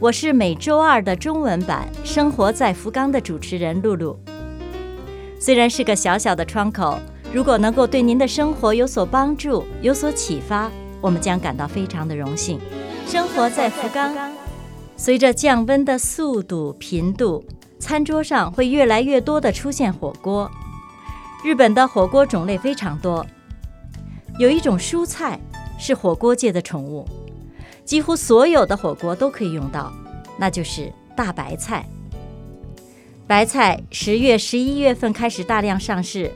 我是每周二的中文版《生活在福冈》的主持人露露。虽然是个小小的窗口，如果能够对您的生活有所帮助、有所启发，我们将感到非常的荣幸。生活在福冈，随着降温的速度、频度，餐桌上会越来越多的出现火锅。日本的火锅种类非常多，有一种蔬菜是火锅界的宠物。几乎所有的火锅都可以用到，那就是大白菜。白菜十月、十一月份开始大量上市，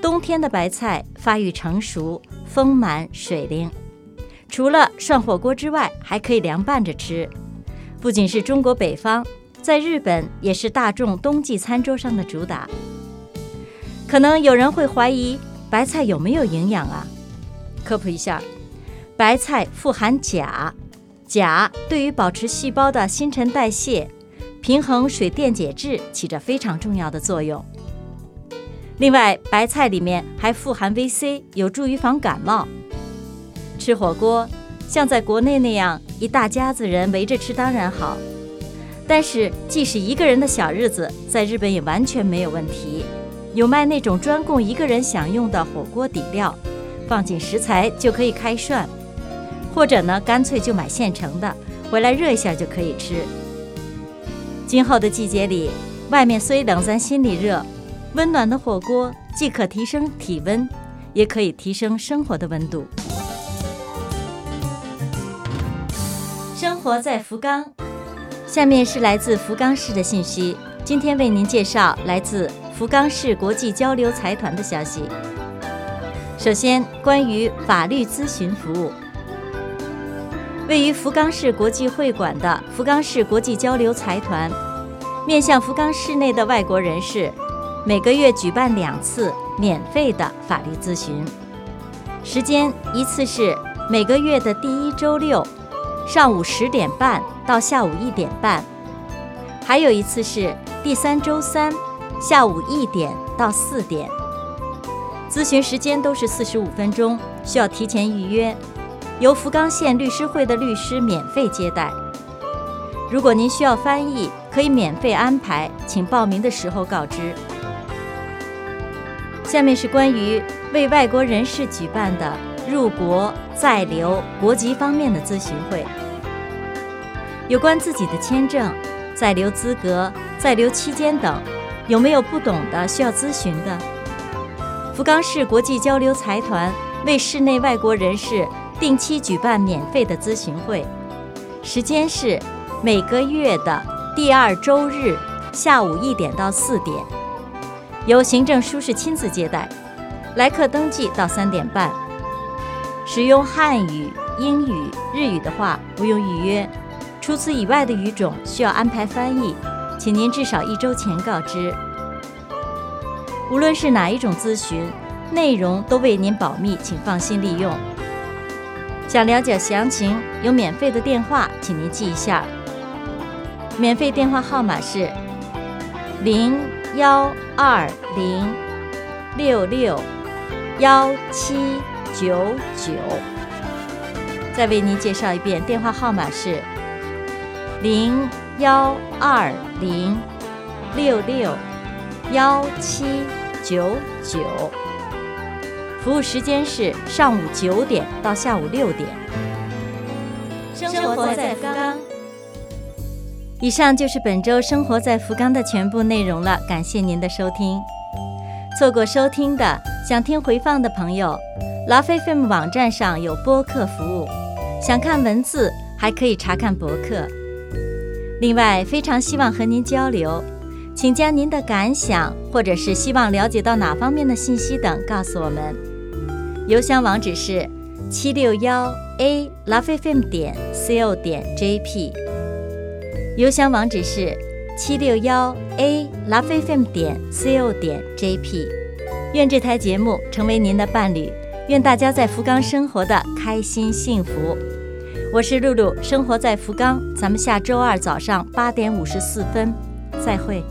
冬天的白菜发育成熟、丰满、水灵，除了涮火锅之外，还可以凉拌着吃。不仅是中国北方，在日本也是大众冬季餐桌上的主打。可能有人会怀疑白菜有没有营养啊？科普一下。白菜富含钾，钾对于保持细胞的新陈代谢、平衡水电解质起着非常重要的作用。另外，白菜里面还富含 VC，有助于防感冒。吃火锅，像在国内那样一大家子人围着吃当然好，但是即使一个人的小日子，在日本也完全没有问题。有卖那种专供一个人享用的火锅底料，放进食材就可以开涮。或者呢，干脆就买现成的，回来热一下就可以吃。今后的季节里，外面虽冷，咱心里热，温暖的火锅既可提升体温，也可以提升生活的温度。生活在福冈，下面是来自福冈市的信息。今天为您介绍来自福冈市国际交流财团的消息。首先，关于法律咨询服务。位于福冈市国际会馆的福冈市国际交流财团，面向福冈市内的外国人士，每个月举办两次免费的法律咨询，时间一次是每个月的第一周六，上午十点半到下午一点半，还有一次是第三周三，下午一点到四点。咨询时间都是四十五分钟，需要提前预约。由福冈县律师会的律师免费接待。如果您需要翻译，可以免费安排，请报名的时候告知。下面是关于为外国人士举办的入国、在留、国籍方面的咨询会，有关自己的签证、在留资格、在留期间等，有没有不懂的需要咨询的？福冈市国际交流财团为市内外国人士。定期举办免费的咨询会，时间是每个月的第二周日下午一点到四点，由行政书士亲自接待，来客登记到三点半。使用汉语、英语、日语的话不用预约，除此以外的语种需要安排翻译，请您至少一周前告知。无论是哪一种咨询，内容都为您保密，请放心利用。想了解详情，有免费的电话，请您记一下。免费电话号码是零幺二零六六幺七九九。再为您介绍一遍，电话号码是零幺二零六六幺七九九。服务时间是上午九点到下午六点。生活在福冈。以上就是本周生活在福冈的全部内容了，感谢您的收听。错过收听的，想听回放的朋友，拉菲 FM 网站上有播客服务，想看文字还可以查看博客。另外，非常希望和您交流，请将您的感想或者是希望了解到哪方面的信息等告诉我们。邮箱网址是七六幺 a lovefm 点 co 点 jp。邮箱网址是七六幺 a love fm 点 co 点 jp。愿这台节目成为您的伴侣，愿大家在福冈生活的开心幸福。我是露露，生活在福冈，咱们下周二早上八点五十四分再会。